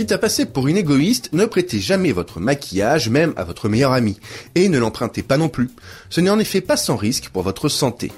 Quitte à passer pour une égoïste, ne prêtez jamais votre maquillage même à votre meilleur ami. Et ne l'empruntez pas non plus. Ce n'est en effet pas sans risque pour votre santé.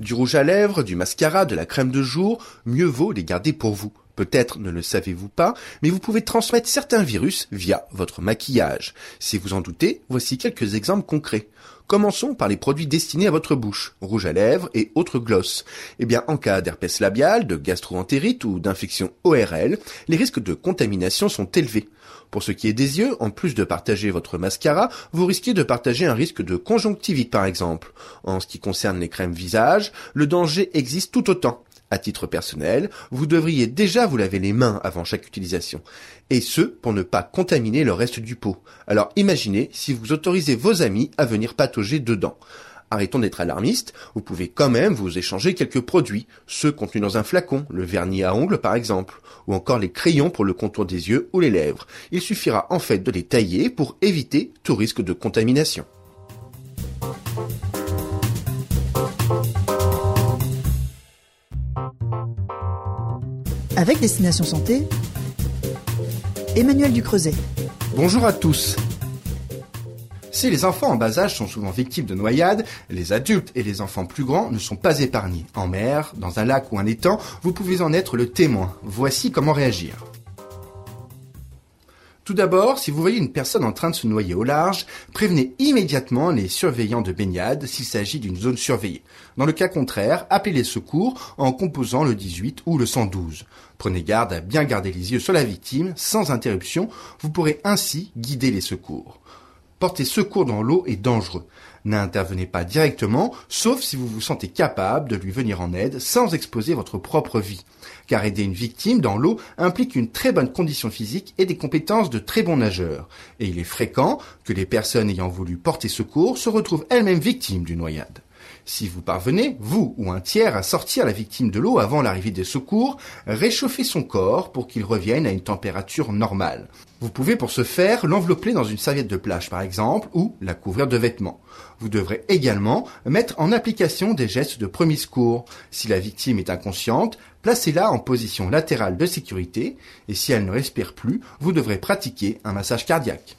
Du rouge à lèvres, du mascara, de la crème de jour, mieux vaut les garder pour vous. Peut-être ne le savez-vous pas, mais vous pouvez transmettre certains virus via votre maquillage. Si vous en doutez, voici quelques exemples concrets. Commençons par les produits destinés à votre bouche, rouge à lèvres et autres glosses. Eh bien, en cas d'herpès labial, de gastroentérite ou d'infection ORL, les risques de contamination sont élevés. Pour ce qui est des yeux, en plus de partager votre mascara, vous risquez de partager un risque de conjonctivite par exemple. En ce qui concerne les crèmes visage, le danger existe tout autant. À titre personnel, vous devriez déjà vous laver les mains avant chaque utilisation. Et ce, pour ne pas contaminer le reste du pot. Alors imaginez si vous autorisez vos amis à venir patauger dedans. Arrêtons d'être alarmistes, vous pouvez quand même vous échanger quelques produits, ceux contenus dans un flacon, le vernis à ongles par exemple, ou encore les crayons pour le contour des yeux ou les lèvres. Il suffira en fait de les tailler pour éviter tout risque de contamination. Avec Destination Santé, Emmanuel Ducreuset. Bonjour à tous. Si les enfants en bas âge sont souvent victimes de noyades, les adultes et les enfants plus grands ne sont pas épargnés. En mer, dans un lac ou un étang, vous pouvez en être le témoin. Voici comment réagir. Tout d'abord, si vous voyez une personne en train de se noyer au large, prévenez immédiatement les surveillants de baignade s'il s'agit d'une zone surveillée. Dans le cas contraire, appelez les secours en composant le 18 ou le 112. Prenez garde à bien garder les yeux sur la victime, sans interruption, vous pourrez ainsi guider les secours. Porter secours dans l'eau est dangereux. N'intervenez pas directement, sauf si vous vous sentez capable de lui venir en aide sans exposer votre propre vie. Car aider une victime dans l'eau implique une très bonne condition physique et des compétences de très bons nageurs. Et il est fréquent que les personnes ayant voulu porter secours se retrouvent elles-mêmes victimes d'une noyade. Si vous parvenez, vous ou un tiers, à sortir la victime de l'eau avant l'arrivée des secours, réchauffez son corps pour qu'il revienne à une température normale. Vous pouvez pour ce faire l'envelopper dans une serviette de plage par exemple ou la couvrir de vêtements. Vous devrez également mettre en application des gestes de premier secours. Si la victime est inconsciente, placez-la en position latérale de sécurité et si elle ne respire plus, vous devrez pratiquer un massage cardiaque.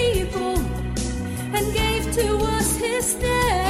People and gave to us his name.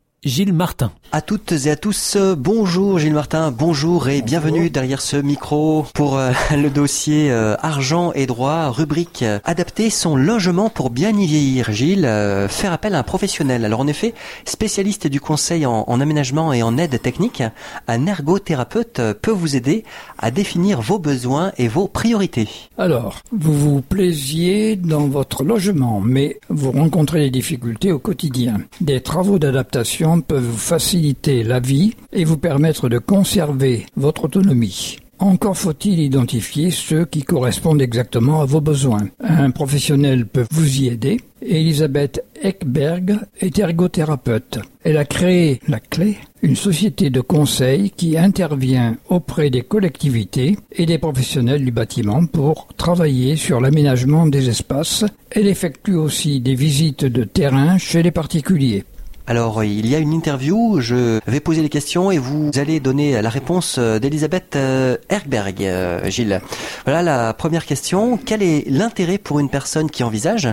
Gilles Martin. À toutes et à tous, euh, bonjour Gilles Martin, bonjour et bienvenue derrière ce micro pour euh, le dossier euh, argent et droit, rubrique euh, adapter son logement pour bien y vieillir. Gilles, faire appel à un professionnel. Alors en effet, spécialiste du conseil en, en aménagement et en aide technique, un ergothérapeute peut vous aider à définir vos besoins et vos priorités. Alors, vous vous plaisiez dans votre logement, mais vous rencontrez des difficultés au quotidien. Des travaux d'adaptation peuvent vous faciliter la vie et vous permettre de conserver votre autonomie. Encore faut-il identifier ceux qui correspondent exactement à vos besoins. Un professionnel peut vous y aider. Elisabeth Ekberg est ergothérapeute. Elle a créé La Clé, une société de conseil qui intervient auprès des collectivités et des professionnels du bâtiment pour travailler sur l'aménagement des espaces. Elle effectue aussi des visites de terrain chez les particuliers. Alors, il y a une interview, je vais poser les questions et vous allez donner la réponse euh, d'Elisabeth euh, Ergberg, euh, Gilles. Voilà la première question. Quel est l'intérêt pour une personne qui envisage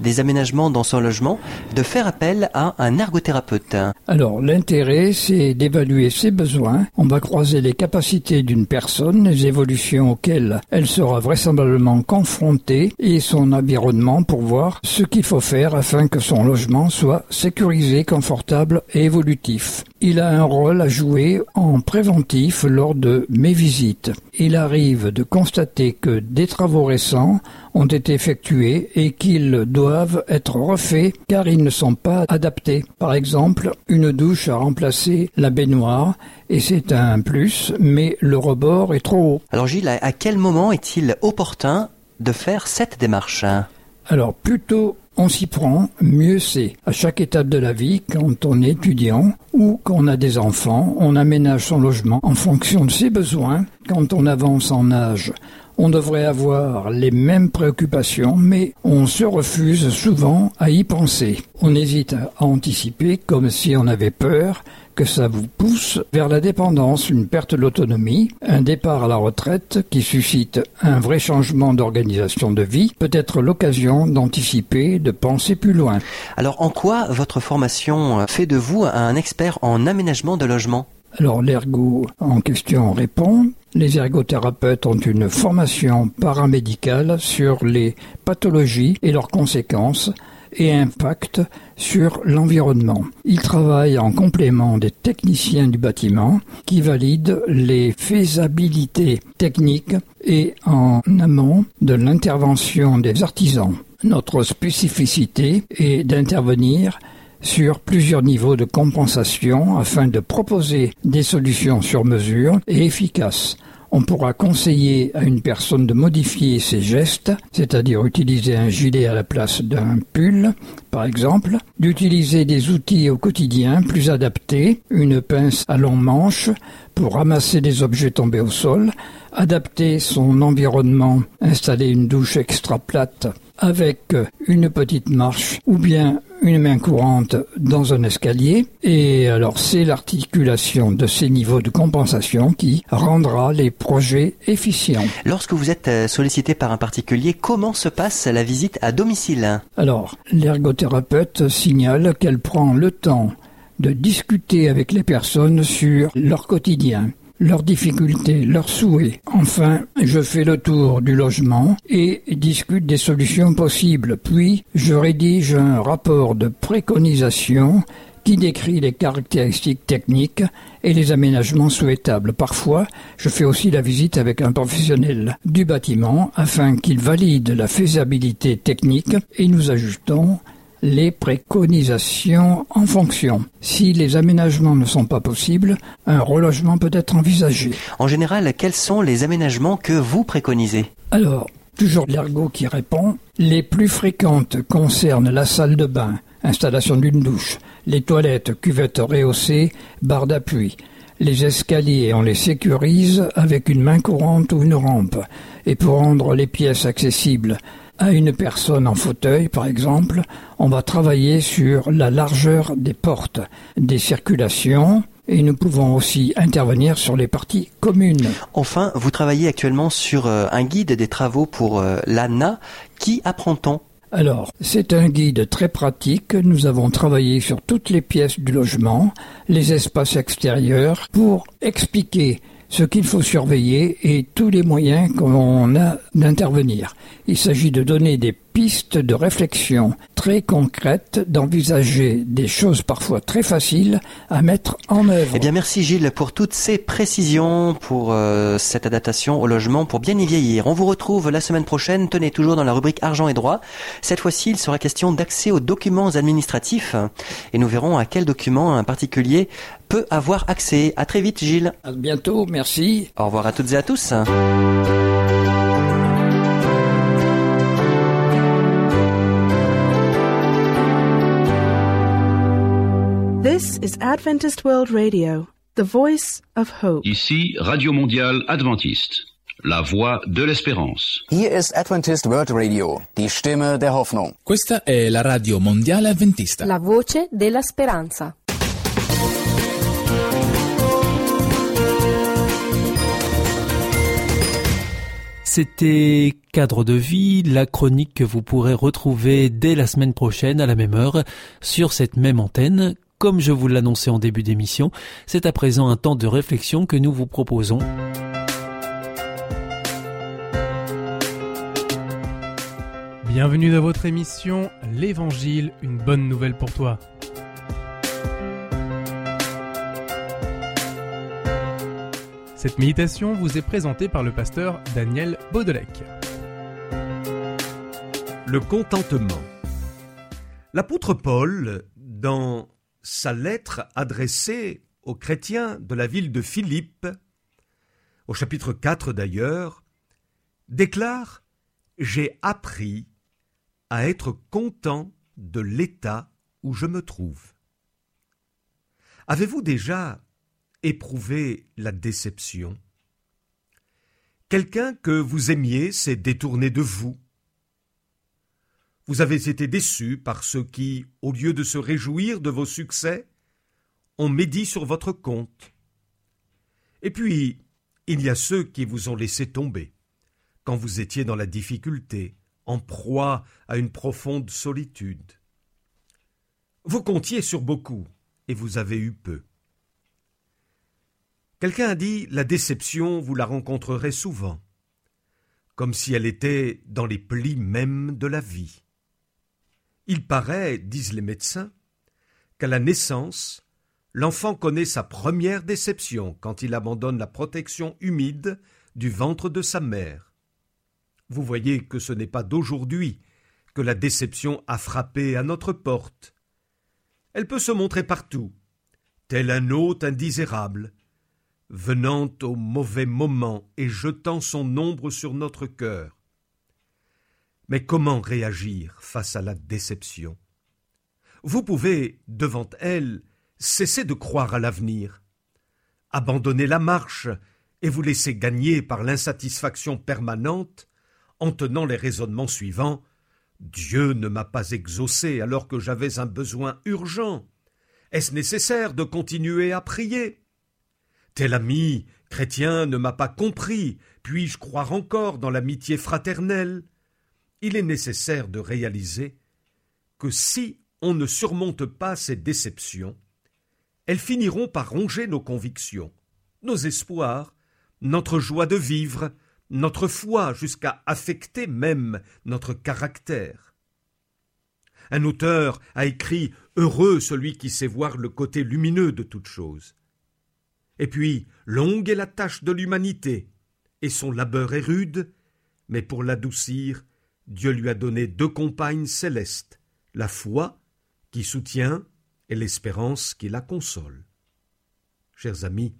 des aménagements dans son logement de faire appel à un ergothérapeute? Alors, l'intérêt, c'est d'évaluer ses besoins. On va croiser les capacités d'une personne, les évolutions auxquelles elle sera vraisemblablement confrontée et son environnement pour voir ce qu'il faut faire afin que son logement soit sécurisé confortable et évolutif. Il a un rôle à jouer en préventif lors de mes visites. Il arrive de constater que des travaux récents ont été effectués et qu'ils doivent être refaits car ils ne sont pas adaptés. Par exemple, une douche a remplacé la baignoire et c'est un plus, mais le rebord est trop haut. Alors Gilles, à quel moment est-il opportun de faire cette démarche? Alors, plus tôt on s'y prend, mieux c'est. À chaque étape de la vie, quand on est étudiant ou qu'on a des enfants, on aménage son logement en fonction de ses besoins. Quand on avance en âge, on devrait avoir les mêmes préoccupations, mais on se refuse souvent à y penser. On hésite à anticiper comme si on avait peur que ça vous pousse vers la dépendance, une perte d'autonomie, un départ à la retraite qui suscite un vrai changement d'organisation de vie, peut être l'occasion d'anticiper, de penser plus loin. Alors en quoi votre formation fait de vous un expert en aménagement de logement? Alors l'ergo en question répond. Les ergothérapeutes ont une formation paramédicale sur les pathologies et leurs conséquences et impact sur l'environnement. Ils travaillent en complément des techniciens du bâtiment qui valident les faisabilités techniques et en amont de l'intervention des artisans. Notre spécificité est d'intervenir sur plusieurs niveaux de compensation afin de proposer des solutions sur mesure et efficaces. On pourra conseiller à une personne de modifier ses gestes, c'est-à-dire utiliser un gilet à la place d'un pull, par exemple, d'utiliser des outils au quotidien plus adaptés, une pince à long manche pour ramasser des objets tombés au sol, adapter son environnement, installer une douche extra plate avec une petite marche ou bien une main courante dans un escalier. Et alors c'est l'articulation de ces niveaux de compensation qui rendra les projets efficients. Lorsque vous êtes euh, sollicité par un particulier, comment se passe la visite à domicile? Alors, l'ergothérapeute signale qu'elle prend le temps de discuter avec les personnes sur leur quotidien leurs difficultés, leurs souhaits. Enfin, je fais le tour du logement et discute des solutions possibles. Puis, je rédige un rapport de préconisation qui décrit les caractéristiques techniques et les aménagements souhaitables. Parfois, je fais aussi la visite avec un professionnel du bâtiment afin qu'il valide la faisabilité technique et nous ajustons les préconisations en fonction. Si les aménagements ne sont pas possibles, un relogement peut être envisagé. En général, quels sont les aménagements que vous préconisez? Alors, toujours l'ergot qui répond, les plus fréquentes concernent la salle de bain, installation d'une douche, les toilettes, cuvettes rehaussées, barres d'appui. Les escaliers, on les sécurise avec une main courante ou une rampe. Et pour rendre les pièces accessibles, à une personne en fauteuil, par exemple, on va travailler sur la largeur des portes, des circulations, et nous pouvons aussi intervenir sur les parties communes. Enfin, vous travaillez actuellement sur euh, un guide des travaux pour euh, l'ANA. Qui apprend-on? Alors, c'est un guide très pratique. Nous avons travaillé sur toutes les pièces du logement, les espaces extérieurs, pour expliquer ce qu'il faut surveiller et tous les moyens qu'on a d'intervenir. Il s'agit de donner des pistes de réflexion très concrètes, d'envisager des choses parfois très faciles à mettre en œuvre. Eh bien, merci Gilles pour toutes ces précisions, pour euh, cette adaptation au logement, pour bien y vieillir. On vous retrouve la semaine prochaine, tenez toujours dans la rubrique argent et droit. Cette fois-ci, il sera question d'accès aux documents administratifs et nous verrons à quels documents un particulier peut avoir accès. À très vite Gilles. À bientôt, merci. Au revoir à toutes et à tous. This is Adventist World Radio, the voice of hope. Ici Radio Mondiale Adventiste, la voix de l'espérance. Hier ist Adventist World Radio, die Stimme der Hoffnung. Questa è la radio mondiale adventista. La voce della speranza. C'était Cadre de vie, la chronique que vous pourrez retrouver dès la semaine prochaine à la même heure sur cette même antenne. Comme je vous l'annonçais en début d'émission, c'est à présent un temps de réflexion que nous vous proposons. Bienvenue dans votre émission L'Évangile, une bonne nouvelle pour toi. Cette méditation vous est présentée par le pasteur Daniel Baudelec. Le contentement. L'apôtre Paul, dans sa lettre adressée aux chrétiens de la ville de Philippe, au chapitre 4 d'ailleurs, déclare J'ai appris à être content de l'état où je me trouve. Avez-vous déjà éprouvé la déception Quelqu'un que vous aimiez s'est détourné de vous. Vous avez été déçu par ceux qui, au lieu de se réjouir de vos succès, ont médit sur votre compte. Et puis, il y a ceux qui vous ont laissé tomber, quand vous étiez dans la difficulté, en proie à une profonde solitude. Vous comptiez sur beaucoup, et vous avez eu peu. Quelqu'un a dit La déception, vous la rencontrerez souvent, comme si elle était dans les plis mêmes de la vie. Il paraît, disent les médecins, qu'à la naissance, l'enfant connaît sa première déception quand il abandonne la protection humide du ventre de sa mère. Vous voyez que ce n'est pas d'aujourd'hui que la déception a frappé à notre porte. Elle peut se montrer partout, tel un hôte indésirable, venant au mauvais moment et jetant son ombre sur notre cœur. Mais comment réagir face à la déception? Vous pouvez, devant elle, cesser de croire à l'avenir, abandonner la marche et vous laisser gagner par l'insatisfaction permanente en tenant les raisonnements suivants Dieu ne m'a pas exaucé alors que j'avais un besoin urgent. Est-ce nécessaire de continuer à prier? Tel ami chrétien ne m'a pas compris, puis-je croire encore dans l'amitié fraternelle? Il est nécessaire de réaliser que si on ne surmonte pas ces déceptions, elles finiront par ronger nos convictions, nos espoirs, notre joie de vivre, notre foi, jusqu'à affecter même notre caractère. Un auteur a écrit Heureux celui qui sait voir le côté lumineux de toute chose. Et puis, longue est la tâche de l'humanité, et son labeur est rude, mais pour l'adoucir, Dieu lui a donné deux compagnes célestes, la foi, qui soutient, et l'espérance qui la console. Chers amis,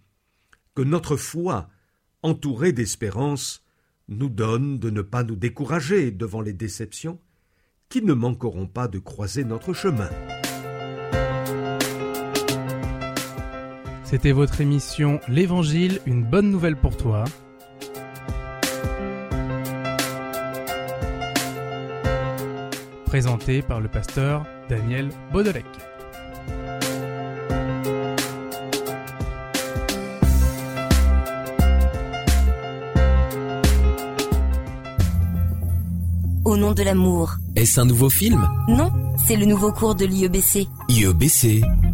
que notre foi, entourée d'espérance, nous donne de ne pas nous décourager devant les déceptions, qui ne manqueront pas de croiser notre chemin. C'était votre émission L'Évangile, une bonne nouvelle pour toi. Présentée par le pasteur Daniel Baudelec. Au nom de l'amour. Est-ce un nouveau film? Non, c'est le nouveau cours de l'IEBC. IEBC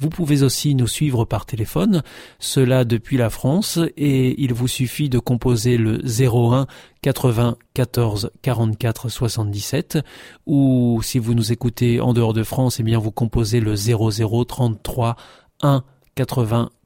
Vous pouvez aussi nous suivre par téléphone, cela depuis la France, et il vous suffit de composer le 01 80 14 44 77, ou si vous nous écoutez en dehors de France, eh bien vous composez le 00 33 1 80